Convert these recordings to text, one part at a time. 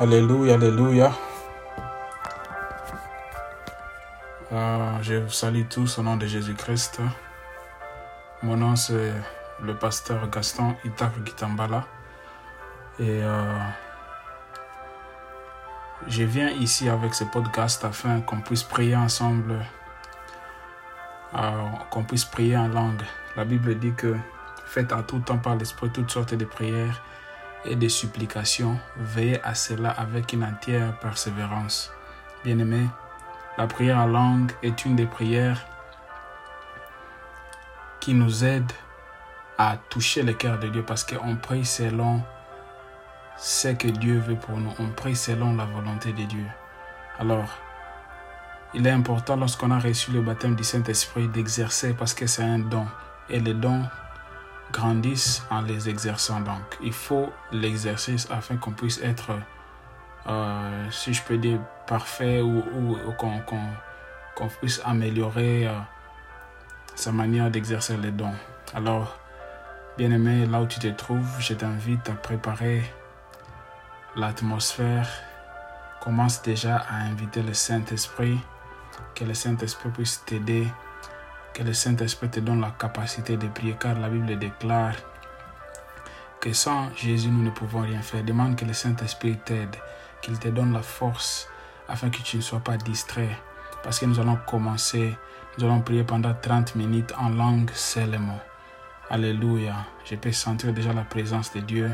Alléluia, Alléluia. Euh, je vous salue tous au nom de Jésus-Christ. Mon nom c'est le pasteur Gaston Itak Gitambala. Et euh, je viens ici avec ce podcast afin qu'on puisse prier ensemble, euh, qu'on puisse prier en langue. La Bible dit que faites à tout temps par l'Esprit toutes sortes de prières et de supplications. Veillez à cela avec une entière persévérance. Bien-aimés, la prière en langue est une des prières qui nous aide à toucher le cœur de Dieu parce qu'on prie selon ce que Dieu veut pour nous. On prie selon la volonté de Dieu. Alors, il est important lorsqu'on a reçu le baptême du Saint-Esprit d'exercer parce que c'est un don. Et les dons grandissent en les exerçant. Donc, il faut l'exercice afin qu'on puisse être, euh, si je peux dire, parfait ou, qu'on puisse améliorer euh, sa manière d'exercer les dons. Alors, bien-aimé, là où tu te trouves, je t'invite à préparer l'atmosphère. Commence déjà à inviter le Saint-Esprit, que le Saint-Esprit puisse t'aider que le Saint-Esprit te donne la capacité de prier, car la Bible déclare que sans Jésus, nous ne pouvons rien faire. Demande que le Saint-Esprit t'aide, qu'il te donne la force afin que tu ne sois pas distrait. Parce que nous allons commencer, nous allons prier pendant 30 minutes en langue seulement. Alléluia. Je peux sentir déjà la présence de Dieu.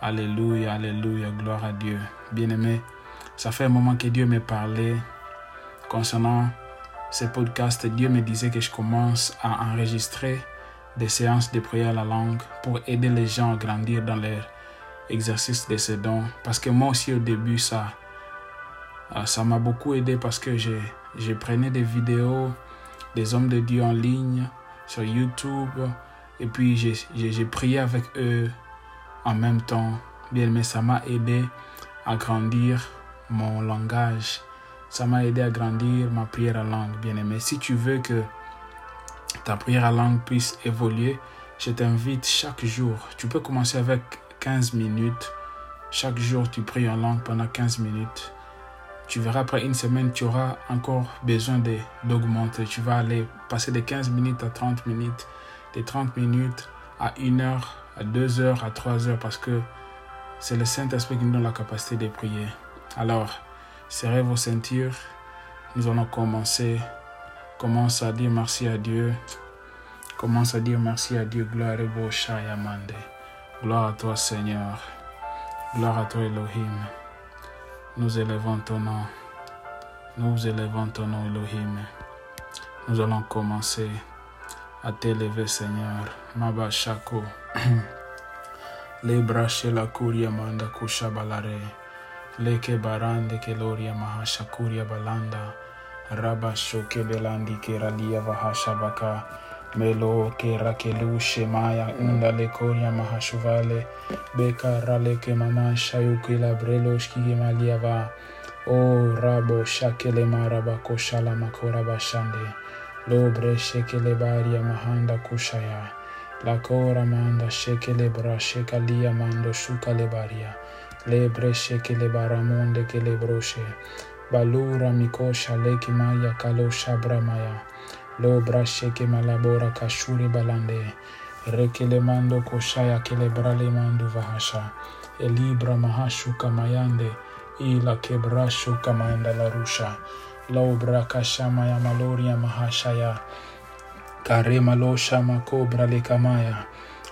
Alléluia, Alléluia, gloire à Dieu. Bien-aimé, ça fait un moment que Dieu me parlait concernant ce podcast, Dieu me disait que je commence à enregistrer des séances de prière à la langue pour aider les gens à grandir dans leur exercice de ces dons. Parce que moi aussi au début, ça euh, ça m'a beaucoup aidé parce que j'ai je prenais des vidéos des hommes de Dieu en ligne sur YouTube et puis j'ai prié avec eux en même temps. Bien, mais ça m'a aidé à grandir mon langage ça m'a aidé à grandir ma prière à langue, bien aimé. Si tu veux que ta prière à langue puisse évoluer, je t'invite chaque jour. Tu peux commencer avec 15 minutes. Chaque jour, tu pries en langue pendant 15 minutes. Tu verras après une semaine, tu auras encore besoin d'augmenter. Tu vas aller passer de 15 minutes à 30 minutes, de 30 minutes à 1 heure, à 2 heures, à 3 heures, parce que c'est le Saint-Esprit qui nous donne la capacité de prier. Alors, Serrez vos ceintures. Nous allons commencer. Commence à dire merci à Dieu. Commence à dire merci à Dieu. Gloire à. Gloire à toi, Seigneur. Gloire à toi, Elohim. Nous élevons ton nom. Nous élevons ton nom, Elohim. Nous allons commencer à t'élever, Seigneur. Maba Shako. Les bras chez la kuria manda kushabalare. Leke barande ke loria mahashakuria balanda. Raba shoke belandi ke ralia vahashabaka melo ke rakelu shemaya unda le koria mahashuvale. Beka rale ke mama shayuki la brelo shkige malia va. O rabo shakele maraba koshala makora bashande. Lo bre shekele baria mahanda kushaya. La kora manda shekele bra shekalia mando shukale baria le che le baramonde che le brosce balura mikosha leki maya kalosha bramaya lo brashe che malabora kashuri balande. Reke le mando koshaya che le brale mando vahasha. E libra mahashu kamayande. Ila che brashu kamanda la rusha. Lo brakashamaya maloria mahashaya kare malosha makobra le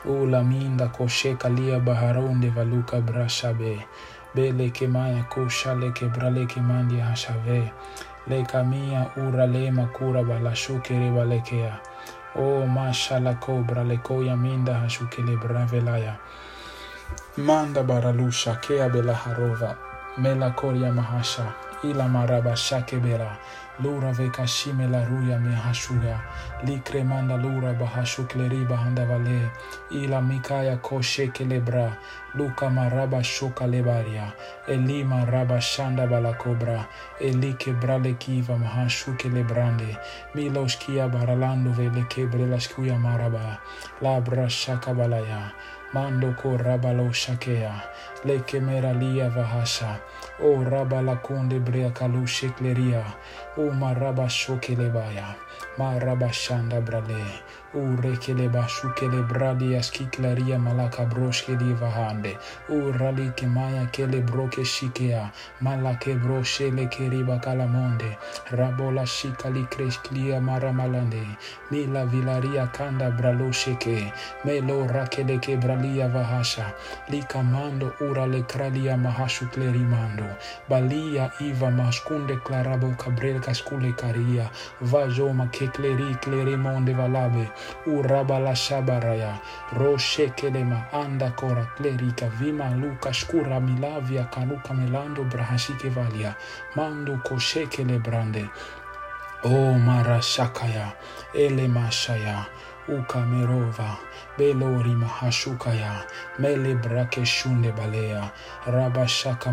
kamaya Ula minda koshe kalia baharonde valuka brashabe. Bele kemaya kosha leke brale hashave. Le kamia ura le makura balashukere balekea. O mashala kobra lekoya minda hashukele bravelaya. Manda baralusha kea bela harova. Mela koria mahasha. Ila maraba shake bela. Lura veka shime la ruya me hashuga. Li cremanda lura bahashu kleri bahanda vale. Ila mikaya koshe kelebra. Luka maraba shoka lebaria. Eli maraba shanda balakobra. Eli kebrale kiva mahashu kelebrande. Miloshkia baralando vele kebre lashkuya maraba. Labra shaka balaya. Mando ko rabalo shakea. Le kemera lia vahasha. O rabala kunde brea kalu shekleria. O maraba shokelebaya. Maraba shanda brale. Urekele bashukele bradi askiklaria malaka broshkeli vahande. Urali kemaya kele broke shikea. Malake broshele keriba kalamonde. Rabola shikali kreshklia maramalande. Mila vilaria kanda bralo sheke. Melo rakele ke bralia vahasha. Likamando urale kralia mahashu klerimando. Balia iva maskunde clarabo cabrel cascule caria. Vajo makekleri klerimonde valabe. Urabala shabaraya. Roshe kelema anda kora klerika vima luka shkura milavia kanuka melando brahashike valia. Mando koshekele brande. O marashakaya. Ele mashaya. Ukamerova, Belori Mahashukaya, Mele Brake Shunde Balea, Rabashaka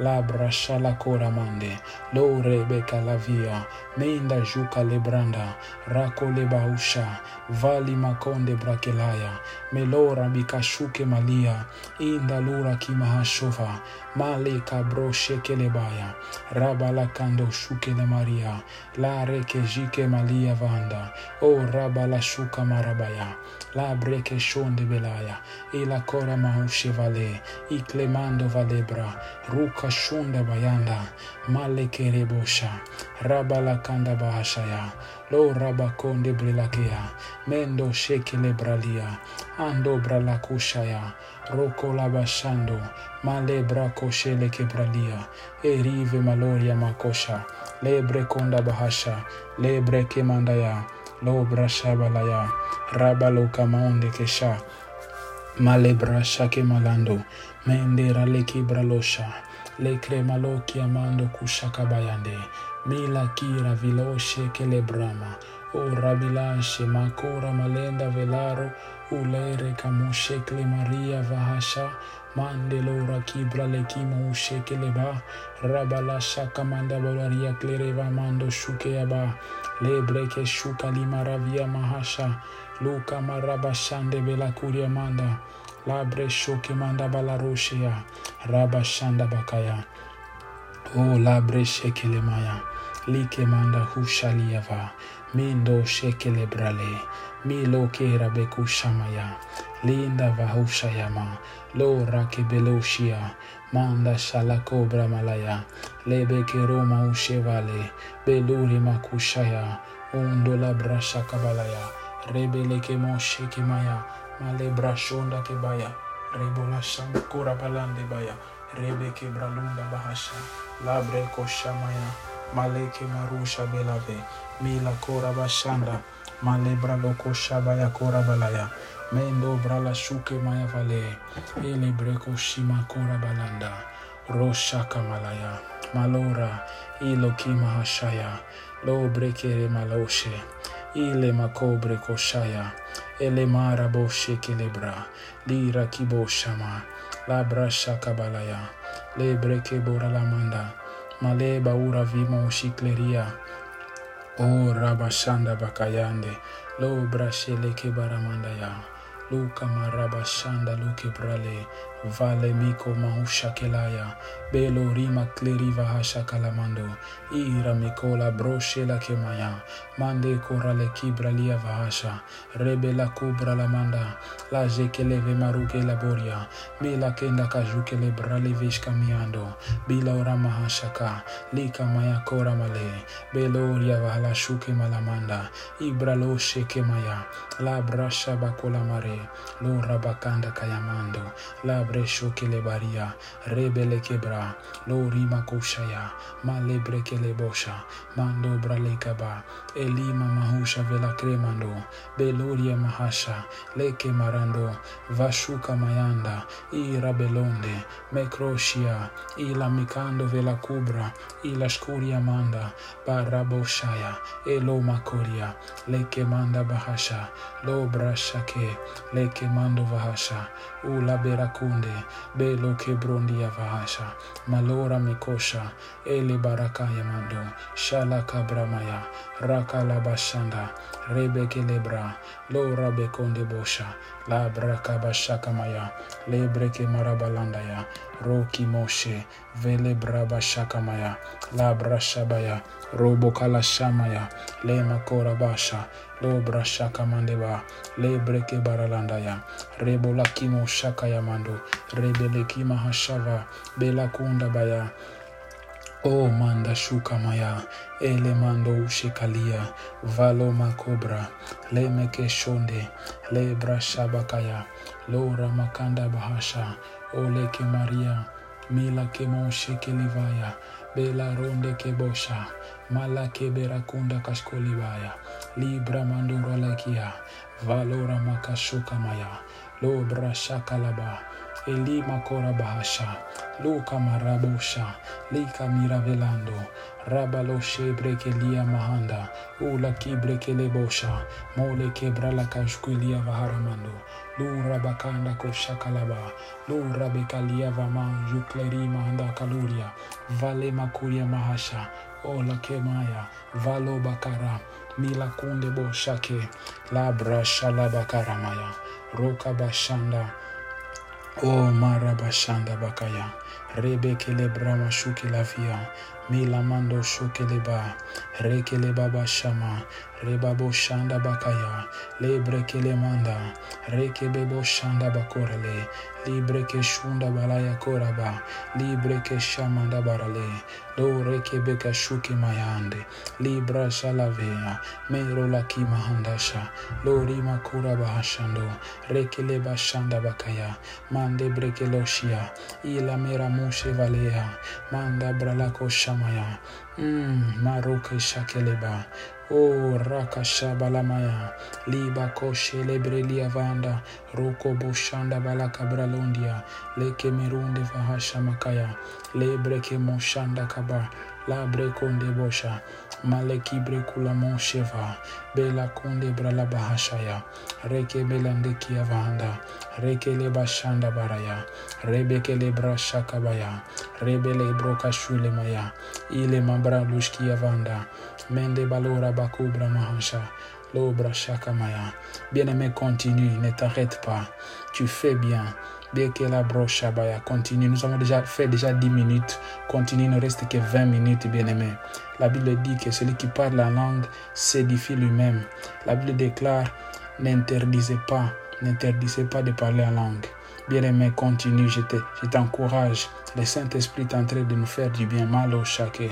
Lo Brashele Mande, Lo Rebeka Lavia, Meinda Juka Lebranda, Rako Lebausha, Vali Makonde Brakelaya, Melora Bikashuke Malia, Inda Lura Kimahashova, Male Kabro Shekelebaya, Rabala Kando Shukele Maria, La Reke Malia Vanda, O Rabala Shuka Marabaya, La Breke Shonde Belaya, E la Kora Mahushevale, I Clemando Valebra, Ruka Shunda Bayanda, Male Kerebosha, Rabala Kanda Bahashaya, Lo Rabakonde Brilakea, Mendo Shekele Bralia, Ando Bralakushaya, Roko Labashando, Male Brakoshele Kebralia, Erive Maloria Makosha, Lebre Konda Bahasha, Lebre Kemandaya, Lo Brashabalaya, Rabalo Kamaonde Kesha, Male Brashake Malando, Mende Raleki Bralosha, Le Kremalo Kiamando Kushakabayande, Mila Kira Viloshe Kelebrama, O Rabilashe Makora Malenda Velaro, Ulere Kamushekle Maria Vahasha, Mandelo Rakibra Lekimo Shekeleba, Rabala Shaka Manda Bolaria Clereva Mando Shukeaba, Lebreke Shuka Limaravia Mahasha, Luka Marabashande Bela Kuria Manda, Labre Shoke Manda Balaroshea, Rabashanda Bakaya, O Labre Shekele Maya, Like Manda Hushaliava, Mindo Shekele Brale, Milo Kera Bekushamaya, Linda Vahushayama, Lo Rakebeloshia, Manda Shalakobra Malaya, Lebe Keroma Ushevale, Beluri Makushaya, Undo la Brasha Kabalaya, Rebele Kemoshe Kemaya, Male Brashonda Kebaya, Rebola Shankura Balande Baya, Rebe Kebralunda Bahasha, Labre Koshamaya, Maleke Marusha Belave, Mila Kora Bashanda, Malebra Loko Shabaya Kora Balaya, Mendo Brala Shuke Maya Vale, Ele Breko Shima Kora Balanda, Rosha Kamalaya, Malora, Ilo Kima Hashaya, Lo Brekere Maloshe, Ile Makobre Koshaya, Ele Marabo Shekelebra, Lira Kibo Shama, Labra Shakabalaya, Le Breke Boralamanda, Male Baura Vimo Shikleria, O Rabashanda Bakayande, Lo Brashele Kebaramandaya, Luka Marabashanda Luke Brale, Vale Miko Mahusha Kelaya, Belo Rima Kleriva Hasha Kalamando, Ira Mikola Broshela Kemaya, Mande Korale Kibralia Vahasha, Rebela Kubra Lamanda, La Jekeleve Maruke Laboria, Mila Kenda Kajukele Brale Vishka Miando, Bila Ora Mahashaka, Lika Maya Kora Male, Beloria Vahala Shuke Malamanda, Ibralo Sheke Maya, La Brasha Bakola Mare, Lo Rabakanda Kayamando, La Bresho Kelebaria, Rebele Kebra, Lo Rima Kushaya, Malebre Kelebosha, Mando Bralekaba, Elima Mahusha Vela Kremando, Beloria Mahasha, Leke Marando, Vashuka Mayanda, Ira Belonde, Mekroshia, Ila Mikando Vela Kubra, Ila Shkuria Manda, Baraboshaya, Elo Makoria, Leke Manda Bahasha, Lo Brashake, leke mando vahasha ula berakunde belo kebrondia vahasha malora mikosha ele baraka ya mando shala kabramaya raka labashanda rebeke lebra lora bekonde bosha la braka bashaka maya lebreke marabalandaya roki moshe vele braba shakamaya la brashabaya robo kala shamaya le makora basha lo brashaka mandeba le breke baralandaya rebo lakimo shaka ya mando. Rebele kima hashava. Bela kunda baya o manda shuka maya. Ele mando ushekalia. Valo makobra. Le meke shonde. Le brashabakaya lora makanda bahasha. Ole ke maria mila ke monshe ke livaya bela ronde ke bosha mala ke berakunda kashkolibaya libra mandura lakia valora makashuka maya lobra shakalaba eli makora bahasha luka marabosha lika miravelando rabalo shebrekelia mahanda ula kibrekele bosha mole kebrala kashkulia vaharamando lura bakanda koshakalaba lura bekalia vama jukleri mahanda kaluria vale makuria mahasha ola kemaya valo bakara mila kunde boshake labra shalabakaramaya roka bashanda o mara bashanda bakaya rebekele brama shukilavia mila mando shukeleba rekele baba shama rebabo shanda bakaya lebrekele manda rekebebo shanda bakorale libreke shunda balaya koraba libreke shamanda barale lo rekebeka shuki mayande libra shalavea mero laki mahandasha lo rima kura bahashando rekele bashanda bakaya mande breke loshia ila mera mushe valea manda bralako shamaya mm, maroke shakeleba. O raka shabalamaya. Liba koshe lebrelia vanda. Roko boshanda balaka bralondia leke merunde vahasha makaya. Lebreke moshanda kaba labre konde bosha. Maleki brekula monsheva. Bela konde brala bahashaya. Reke belandekia vanda. Reke le bashanda baraya. Rebeke le brashakabaya rebele broka shule maya. Ile mambra lushkia vanda. Mende balora bakubra mahasha l'obra shakamaya bien-aimé continue ne t'arrête pas. Tu fais bien bien que la broche baya continue. Nous avons déjà fait déjà 10 minutes. Continue il ne reste que 20 minutes bien-aimé. La Bible dit que celui qui parle la langue s'édifie lui-même. La Bible déclare n'interdisez pas n'interdisez pas de parler en langue. Bien-aimé continue je t'encourage. Le Saint-Esprit est en train de nous faire du bien. Mal au chacun.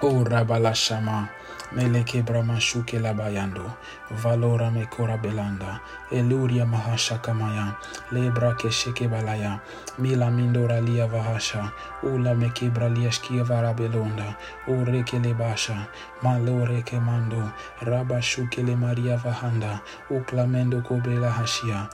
O rabala shama meleke brama shuke la bayando valora me kora belanda eluria mahasha kamaya. Lebra kesheke balaya. Mila mindora lia vahasha. Ula me kebra lia shkia vara belonda. Ureke le basha. Malore ke mando. Raba shuke le maria vahanda. Uklamendo kobela hashia.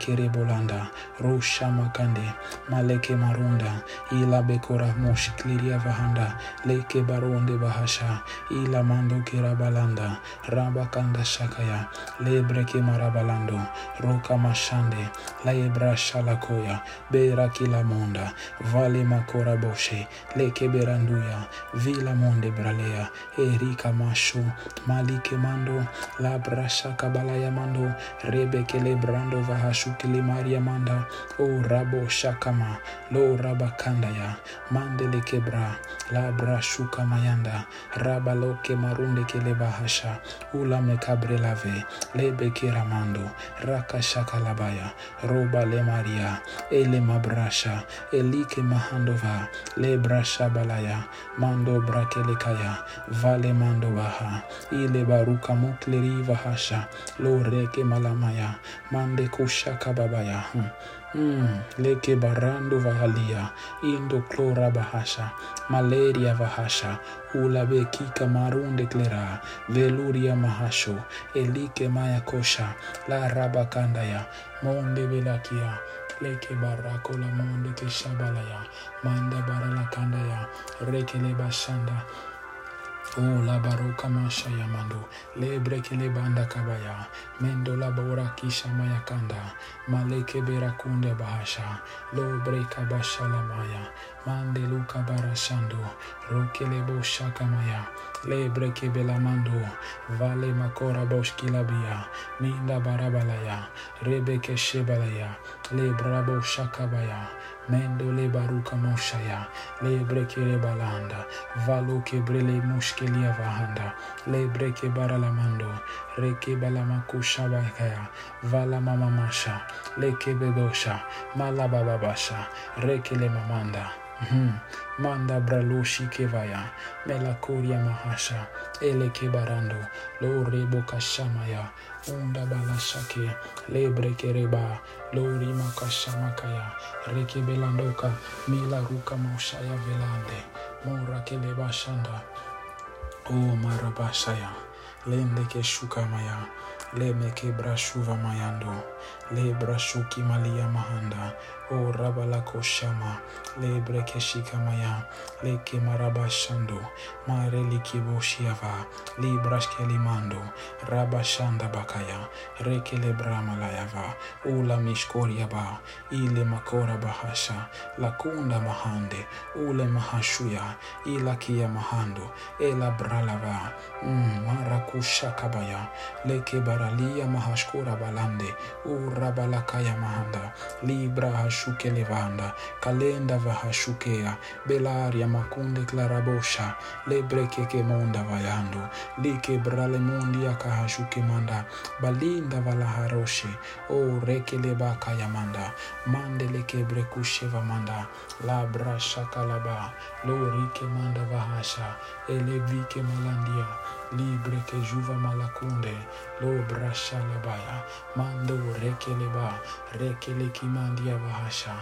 Kere bolanda. Rusha makande. Maleke marunda. Ila bekora moshikliria vahanda. Leke baronde bahasha ila mando kirabalanda rabakanda shakaya lebreke marabalando. Roka mashande. Laebra shalakoya. Bera kila monda. Vale makora boshe. Leke beranduya. Vila monde bralea. Erika masho malike mando. Labra shakabalaya mando. Rebeke lebrando vahashukile maria manda. O rabo shakama. Lo rabakandaya mandele kebra labra shuka mayanda. Rabaloke marunde kele bahasha. Ula mekabre lave lebe kiramando raka shaka labaya roba le maria ele mabrasha elike mahandova le brasha balaya mando brakele kaya vale mando baha ile baruka mukleri vahasha lo reke malamaya mande kushaka babaya hmm. Mm, Hmm, leke barando vahalia indo clora bahasha malaria vahasha ulabe kika marunde clera veluria mahasho elike maya kosha la rabakandaya monde velakia leke barako la monde ke shabalaya manda barala kandaya rekele bashanda Oh la baroka masha yamando lebre le banda kabaya. Mendo la bora kisha mayakanda maleke berakunde bahasha. Lo breka basha la maya. Mande luka barashando roke le bosha kamaya. Lebre ke belamando vale makora boshki labia minda barabalaya. Rebeke shebalaya le brabo shakabaya mendo le baruka moshaya le breke le balanda valo ke brele mushkelia vahanda le breke baralamando reke balamakusha bakaya vala mama masha le ke bebosha malababasha reke le mamanda Hmm. Manda braloshi kevaya, melakoria mahasha, ele barando, lo rebo kashamaya, unda balashake, lebre kereba, lo rima kashamakaya, reke belandoka, mila ruka moshaya velande, mora keleba shanda, o marabashaya, lende ke shukamaya, leme ke brashuva mayando, le brashuki malia mahanda, o rabalako shama lebre keshika maya leke marabashando mareli kiboshiava librashke limando rabashanda bakaya reke lebramalayava ula mishkoriaba ile makora bahasha lakunda mahande ule mahashuya ila kia mahando ela bralava mm, marakusha kabaya leke baralia mahashkura balande urabalakaya mahanda libra hashuke levanda kalenda vahashukea belaria makunde clarabosha lebreke kemonda vayando like brale mondi akahashuke manda balinda valaharoshe o reke lebaka yamanda mande leke brekushe vamanda labra shakalaba lo rike manda vahasha elevike malandia libre ke juva malakunde lo brashalabaya mando rekeleba rekele kimandia vahasha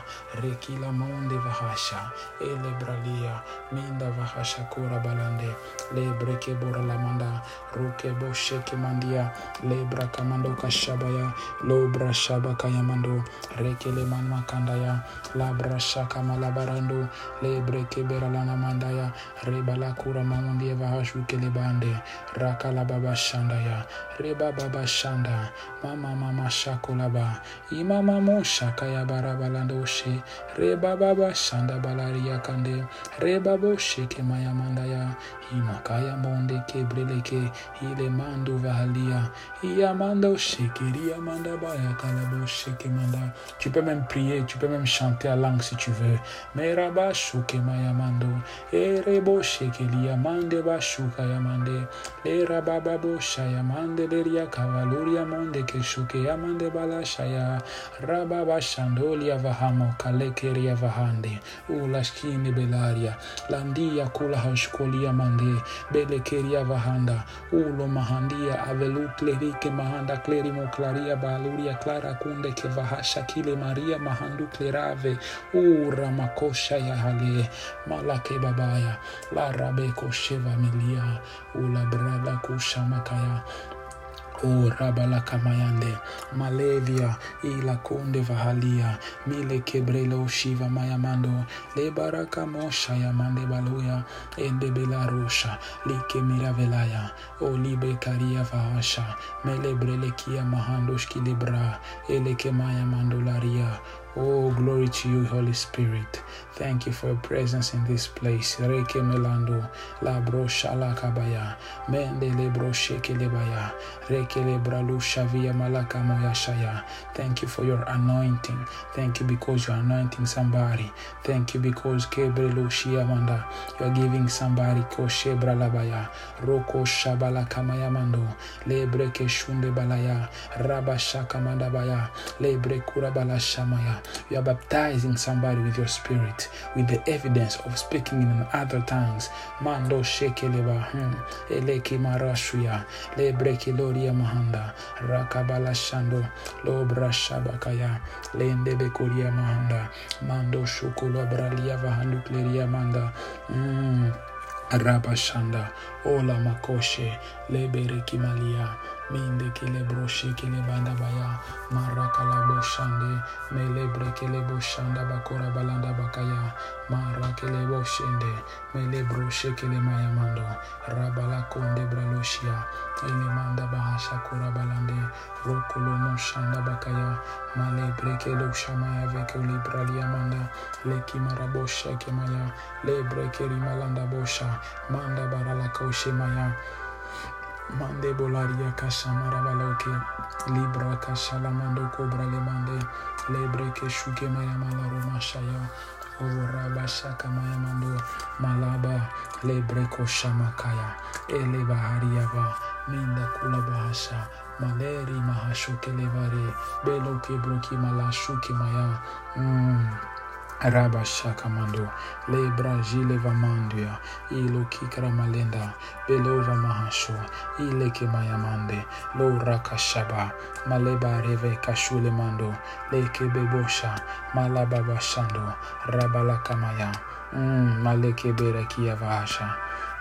rekila monde vahasha ele bralia minda vahasha kora balande lebre ke bora lamanda ruke boshe kemandia lebra kamando kashabaya lo brashaba kayamando rekele man makandaya labra shaka malabarando lebre ke beralana mandaya rebala kura maundie vahashu kelebande rakala baba shandaya reba baba shanda mama mama shakolaba imama mo shakaya barabalandoshe reba baba shanda balaria kande reba bo sheke maya mandaya imakaya monde kebreleke ile mando vahalia. Iamanda shekeria manda baya kalabo sheke manda. Tu peux même prier tu peux même chanter à langue si tu veux. Meraba shuke maya mando. Erebo shekelia mande bashuka yamande lera baba bosha yamande leria kavaluria monde keshuke yamande bala shaya. Rababa shandolia vahamo kalekeria vahande. Ulashkini belaria. Landia kula hashkolia mande belekeria vahanda ulo mahandia avelu klerike mahanda klerimo klaria baluria klara kunde ke vahasha kile maria mahandu klerave ura makosha ya hale malake babaya la rabeko sheva milia ula brada kushamakaya o rabala kamayande malevia ila konde vahalia mile kebrelo shiva mayamando le baraka mosha yamande baluya ende belarusha like miravelaya o libe karia vahasha mele brelekia mahandoshki libra eleke mayamandolaria Oh, glory to you, Holy Spirit. Thank you for your presence in this place. Reke melando, la la kabaya, mende le brosheke lebaya, reke le bralusha via malaka moya shaya. Thank you for your anointing. Thank you because you're anointing somebody. Thank you because you're giving somebody koshebra labaya, roko shabala kamaya mando, balaya. You are baptizing somebody with your spirit, with the evidence of speaking in other tongues. Mando shekeleba, hmm, eleki marashuya, lebreki loria mahanda, rakabala shando, lobra shabakaya, lende bekoria mahanda, mando shukula bralia vahandu kleria manda. Mm. Rabashanda, Ola Makoshe, Lebere Kimalia, Minde Kele Broshe Kele Bandabaya, Marakalabo boshande mele brekele boshanda bakora balanda bakaya marakele boshende mele broshekele mayamando rabala konde braloshia elemanda bahasha kora balande rokolo moshanda bakaya male brekele shamaya veke libralia manda leki marabosha kemaya le brekeri malanda bosha manda barala koshe maya mande bolaria kasha marabaloke. Libra kasha la mando cobra le mande. Lebre ke shuke maya malaro mashaya Oraba shaka maya mando. Malaba lebre kosha makaya ele bahariaba minda kula bahasha. Maleri mahashuke levare belo ke broki malashuke maya. Mm. Raba shakamando, lebra vamandia, ilo kikra malenda, belova mahasho, ile ke mayamande, lo rakashaba, maleba reve kashule mando, leke bebosha, malaba bashando, rabala kamaya, mm, maleke berekia vahasha.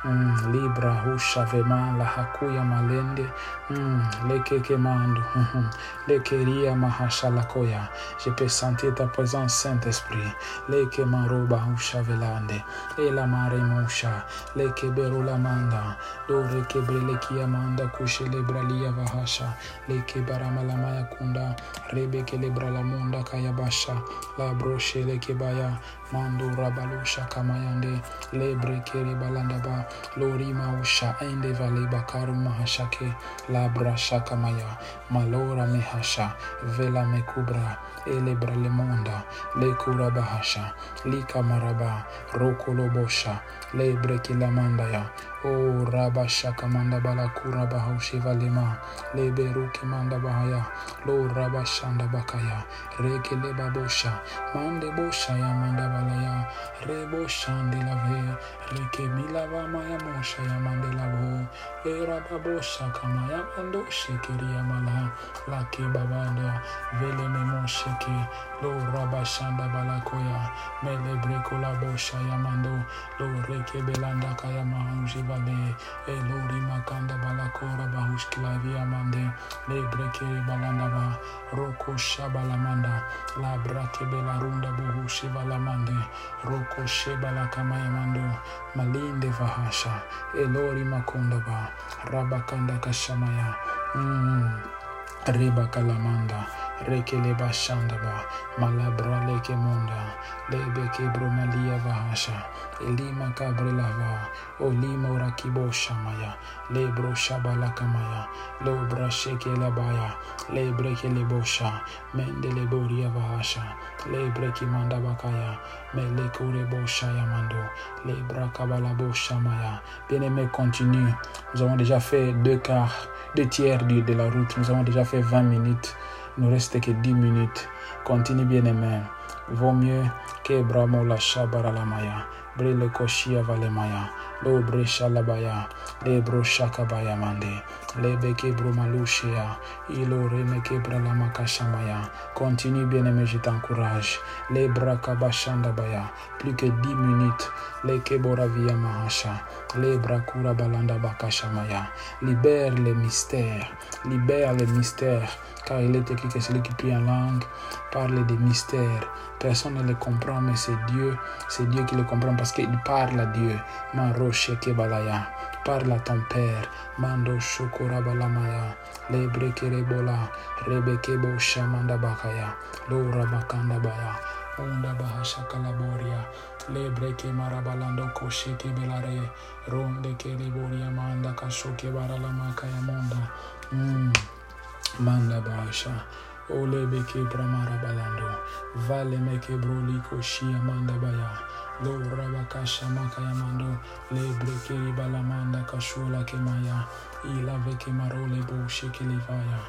Mm, libra husha vema la hakuya malende mm, lekeke mando mm, lekeria mahasha lakoya. Je peux sentir ta présence Saint-Esprit. Leke maroba husha velande. E la mare musha leke beru la manda. Dore kebre leki amanda kushe lebra lia vahasha. Leke barama la maya kunda. Rebe ke lebra la munda kaya basha. La broche leke baya. Mando rabalusha kamayande lebre kere balanda ba. Lorima usha ende vale bakaru mahashake labra shakamaya malora mehasha vela mekubra elebra lemonda lekura bahasha lika maraba rokolobosha lebre kilamandaya o raba shakamanda balakura bahaushi valema leberuke manda bahaya lo raba shanda bakaya reke leba bosha mande bosha ya manda balaya rebo shandi lave reke milava maya mosha ya mande lavo era babosha kama ya mando shekeri ya mala lake babanda vele memo sheke lo raba shanda balakoya mele breko la bosha ya mando lo reke belanda kaya mahanji vale e lo rimakanda balakora bahushkilavi ya mande le breke balanda ba roko shabalamanda la brake belarunda buhushi valamande roko shebala kama ya mando malinde vahasha elori makonda ba rabakanda kashamaya mm. riba kalamanda rekeleba shandaba malabra leke munda lebe kebromalia vahasha elima kabrelava olima rakiboshamaya lebro shabalakamaya lobra shekelabaya lebrekelebosha mendeleburia vahasha lebrekimandabakaya melekureboshamando lebrakabalaboshamaya. Bien aimé continue. Nous avons déjà fait deux quarts deux tiers de la route. Nous avons déjà fait 20 minutes nous reste que 10 minutes. Continue bien aimé. Vaut mieux que Bramo la Shabara la Maya. Brille Koshia Valemaya. Lo Bresha Labaya. Le Broshaka Bayamande. Le Beke Bromalushia. Ilo Remeke Bralama Kashamaya. Continue bien aimé, je t'encourage. Le Brakabashanda Baya. Plus que 10 minutes. Le Keboravia Mahasha. Le Brakura Balanda Bakashamaya. Libère les mystères. Libère les mystères car il est écrit que celui qui prie en langue parle des mystères. Personne ne les comprend, mais c'est Dieu, c'est Dieu qui les comprend parce qu'il parle à Dieu. Parle à ton Père. Manda Basha. Ole beke bramara balando. Vale meke broliko shia manda baya. Lo rabakasha makaya mando. Le brekeri balamanda kashula kemaya. Ila veke marole bo sheke levaya.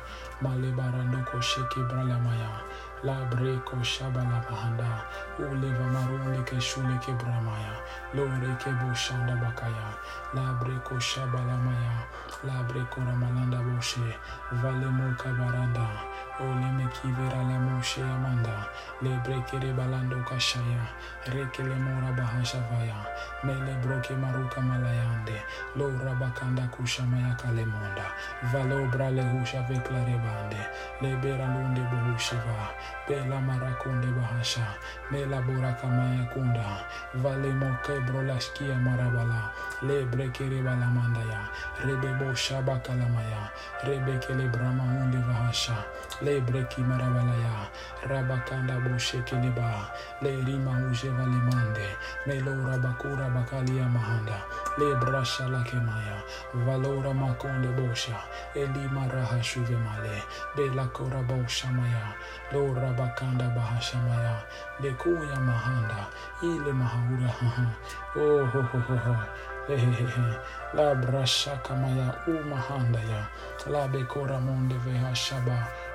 Male barando ko sheke bralamaya. La breko shabala bahanda. Ule vamarunde ke shule ke bramaya. Lo reke bo shanda bakaya. La breko shabala maya. La breko ramalanda boshe. Vale moka baranda. Ole me kivera le moshe amanda. Le brekere balando kashaya. Reke le mora bahasha vaya. Mele broke maruka malayande. Lo rabakanda kushamaya kalemonda. Valo brale husha vekla rebande. Le beralunde bohusha. shiva bela marakonde bahasha mela borakamaya kunda vale mokebro lashkia marabala le brekere balamandaya rebebo shabakalamaya rebekele brama hunde vahasha le breki marabalaya rabakanda boshekeleba le rima uje valemande melo rabakura bakalia mahanda le brasha lakemaya valora makonde bosha elima raha shuve male bela kora bosha maya lo rabakanda bahashamaya le kuya mahanda ile mahaura haha oh ho ho ho ho Hehehe. La brashaka maya umahanda ya la bekora monde veha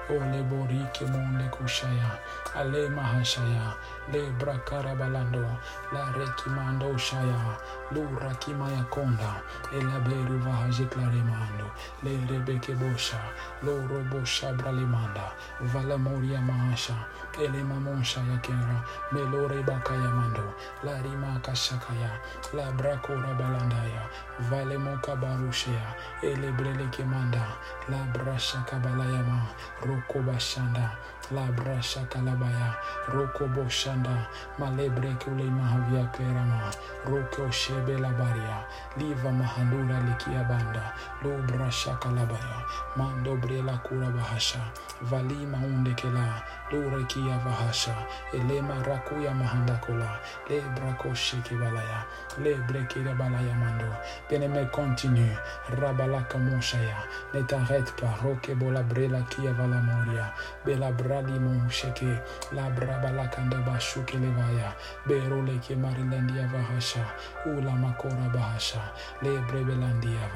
shaba o le borike monde kushaya ale mahashaya le brakara balando la rekimando shaya lu rakimaya konda e la beru vahaje claremando le rebeke bosha lo robo shabra limanda vala moria mahasha ele mamonsha ya kera melore mando la rima kashakaya la brakora balandaya vale moka barushea kemanda la brasha kabalayama roko bashanda la kalabaya roko boshanda malebre kule mahavia klerama roko shebe la baria liva mahandura likia banda lo brasha kalabaya mando brela kura bahasha vali maunde kela lo rekia vahasha elema rakuya mahandakola le brako sheke balaya le brekira balaya mando. Bien-aimé continue rabalaka monshaya ne t'arrête pas roke bola brela kia vala moria. Bela brali mon sheke la brabala kanda bashuke levaya berole ke marilandia vahasha ula makora bahasha le brebelandia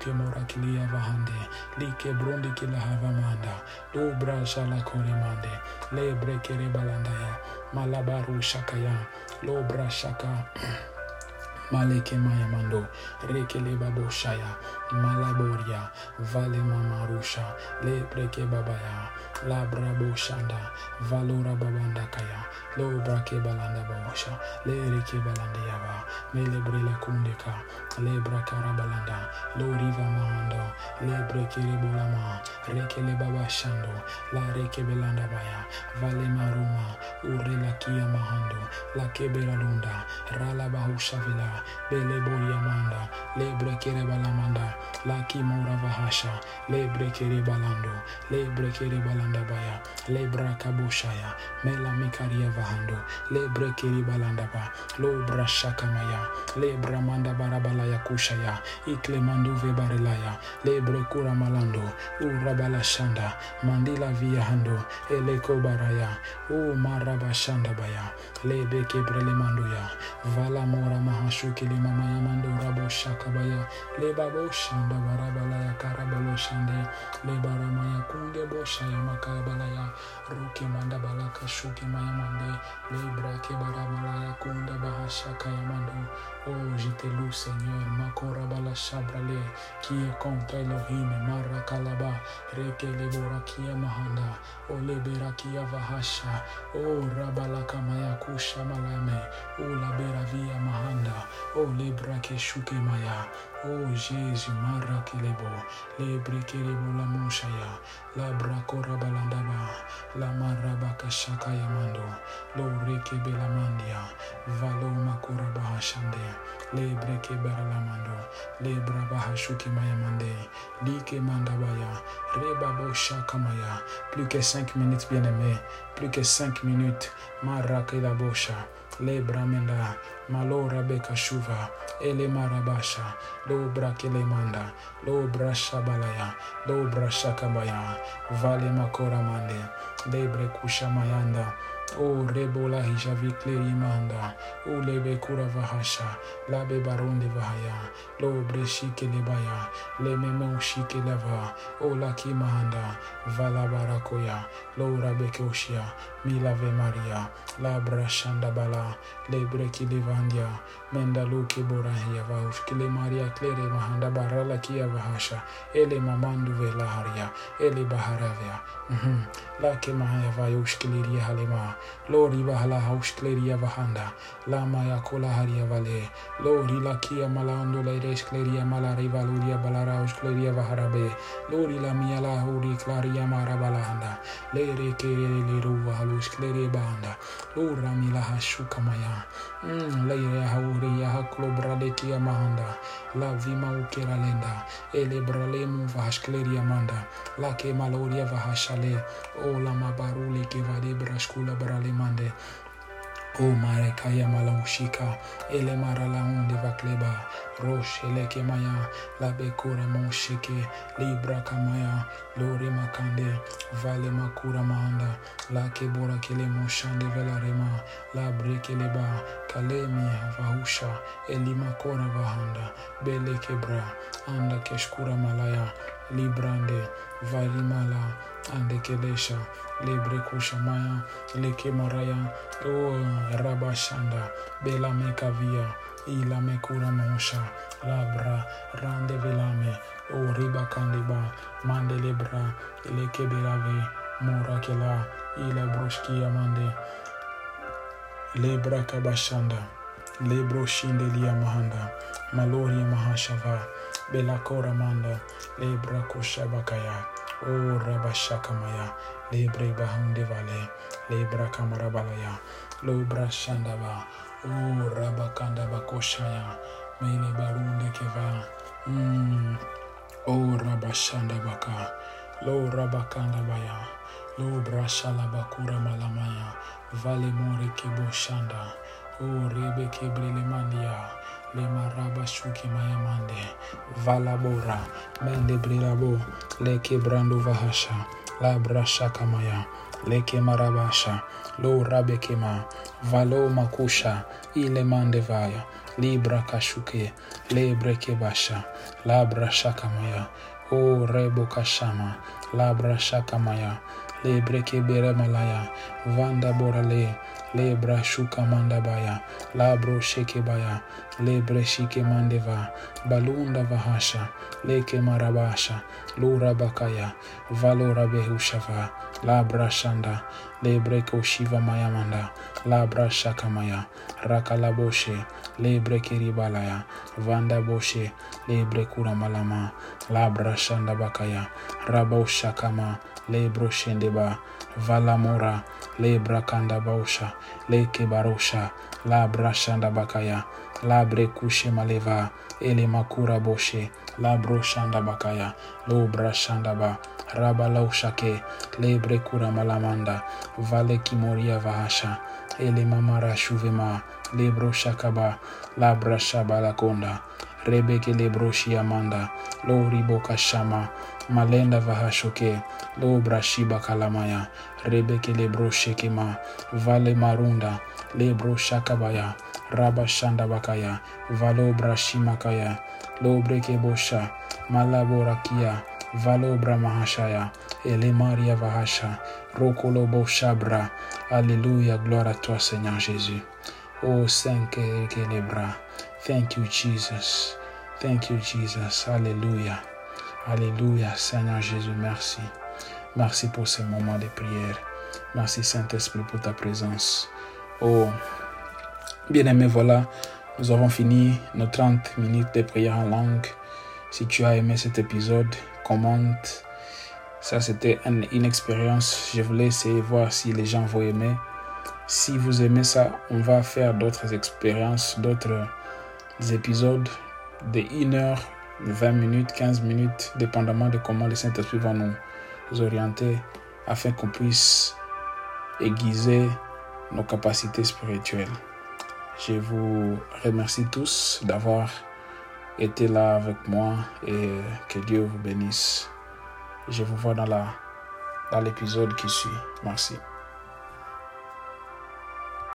ke morakilia vahande like brondi kila havamanda do brasha la korimande le brekere balandaya malabaru shakaya lo brashaka maleke maya mando rekele babo shaya malaboria vale mamarusha le breke babaya la brabo shanda valora babanda kaya lo brake balanda bawasha le reke balanda yava mele brele kundeka le brakara balanda lo riva mahando le breke rebolama rekele baba shando la reke belanda baya vale maruma ure la kia mahando la kebera lunda rala bahusha beleboriamanda lebrekerebalamanda lakimoravahasha lebrekerebalando lebrekerebalandabaya lebrakaboshaya melamikariavahando lebrekerebalandaba lobrashakamaya lebramandabarabalaya iklemanduvebarelaya lebrekuramalando urabalashanda mandilaviahando elekobaraya o marabashandabaya lebekebrelemandoya valamora mahashu le mama ya mando rabo shakabaya le babo shanda barabala ya karabalo shande. Le barama ya kunde bosha ya makabala ya. Ruke manda balaka shuke maya mande. Le brake barabala ya kunda bahashaka ya mando Oh, je te loue, Seigneur, Makora bala shabrale, est contre Elohim, Mara kalaba, rekele borakia mahanda, ole berakia vahasha, oh rabala kamaya kusha malame, oh la beravia mahanda, le brake shuke maya, oh Jésus, Mara kelebo, le brekelebo la monshaya, la brakora balandaba, la marabaka shaka yamando, lo reke belamandia, valo makora bahashande, le breke baralamando, le brabaha shuki mayamande, like mandabaya, rebabo shakamaya, plus que 5 minutes bien aimé, plus que 5 minutes, marake la bosha, le bramenda, malora beka shuva, ele marabasha, lo brakele manda, lo brasha balaya, lo brasha kabaya, vale makora mande, le brekusha mayanda, o rebola hijavi kleri manda, o lebe kura vahasha, labe baronde vahaya, lo breshike lebaya, le memo shike leva, o laki mahanda, vala barakoya, lo rabeke oshia, milave maria, la brashanda bala, le breki levandia, menda luke borahia vahush, kile maria klere mahanda barala kia vahasha, ele mamandu velaharia, ele baharavia, -hmm. lake mahaya vayush kiliria halema, Lori bahala hauskleria vahanda. Lama ya kola haria vale. Lori la kia malando la ideskleria malari valuria balara hauskleria vaharabe. Lori la mia la huri klaria marabalahanda. Lere kere le ruva haluskleria bahanda. Lora mila hashuka maya. Mm, leire hauri ya haklobra de mahanda. La vima ukera lenda. Ele bralemu vahashkleria manda. La ke maloria vahashale. O la mabaruli ke vade brashkula brale mande. O mare kaya malaushika. Ele marala onde vakleba. Rosh ele kemaya. La bekura. Libra kamaya. Lori makande. Vale makura mahanda. La kebora kele moshande velarema. La brekeleba. Kalemi vahusha. Elima vahanda. Bele kebra. Anda keshkura malaya. Librande. Valimala. Ande kelesha. Libre kushamaya. Leke maraya. O rabashanda. Bela mekavia. Ila mekura monsha. Labra. Rande velame. O riba kandiba. Mandelebra. Leke berave. Mora kela. Ila broshkia mande. Lebra kabashanda. Lebro shindelia mahanda. Malori mahashava. Belakora manda. Lebra kushabakaya. O rabashakamaya. Lebre bahunde vale. Lebra kamarabalaya. Lobra shandaba. O rabakanda bakoshaya. Mele barunde keva. Mm. O rabashanda baka. Lo rabakanda baya. Lo brashala bakura malamaya. Vale more kebo shanda. O rebe kebrele mandia. Le maraba shuki maya mande. Valabora. Mende brilabo. Le kebrando vahasha. La brasha kamaya. Le kemarabasha. Lo rabe kema. Valo makusha. Ile mande vaya. Libra kashuke. Lebre kebasha. La brasha kamaya. O rebo kashama. La brasha kamaya. Lebra shuka mandabaya. Labro shekebaya. Lebre shike mandeva. Balunda vahasha. Leke marabasha. Lura bakaya. Valora behushava. Labra shanda. Lebre koshiva mayamanda. Labra shakamaya. Rakalaboshe. Lebre kiribalaya. Vanda boshe. Lebre kura malama. Labra shanda bakaya. Rabo shakama. Lebro shendeba. Valamora. Lebra kanda bausha. Leke barosha. Labra shanda bakaya. Labre kushe maleva. Ele makura boshe. Labro shanda bakaya. Lobra shanda ba. Rabalau shake. Lebre kura malamanda. Vale kimoria vahasha. Ele mamara shuvema. Lebro shakaba. Labra shabalakonda. Rebeke lebro shiamanda. Lo riboka shama. Malenda vahashoke. Lo brashiba kalamaya. Rebeke lebro shekema. Vale marunda. Lebro shakabaya. Raba shanda bakaya. Valo brashimakaya. Lo breke bosha. Malaborakia. Valo bramahashaya. Ele Maria vahasha. Rokolo boshabra. Alléluia. Gloire à toi, Seigneur Jésus. Oh, Saint les. Thank you, Jesus. Thank you, Jesus. Alléluia. Alléluia, Seigneur Jésus, merci. Merci pour ce moment de prière. Merci, Saint-Esprit, pour ta présence. Oh, bien-aimé, voilà, nous avons fini nos 30 minutes de prière en langue. Si tu as aimé cet épisode, commente. Ça, c'était une, expérience. Je voulais essayer de voir si les gens vont aimer. Si vous aimez ça, on va faire d'autres expériences, d'autres épisodes de 1 heure, 20 minutes, 15 minutes, dépendamment de comment le Saint-Esprit va nous orienter afin qu'on puisse aiguiser nos capacités spirituelles. Je vous remercie tous d'avoir été là avec moi et que Dieu vous bénisse. Je vous vois dans la dans l'épisode qui suit. Merci.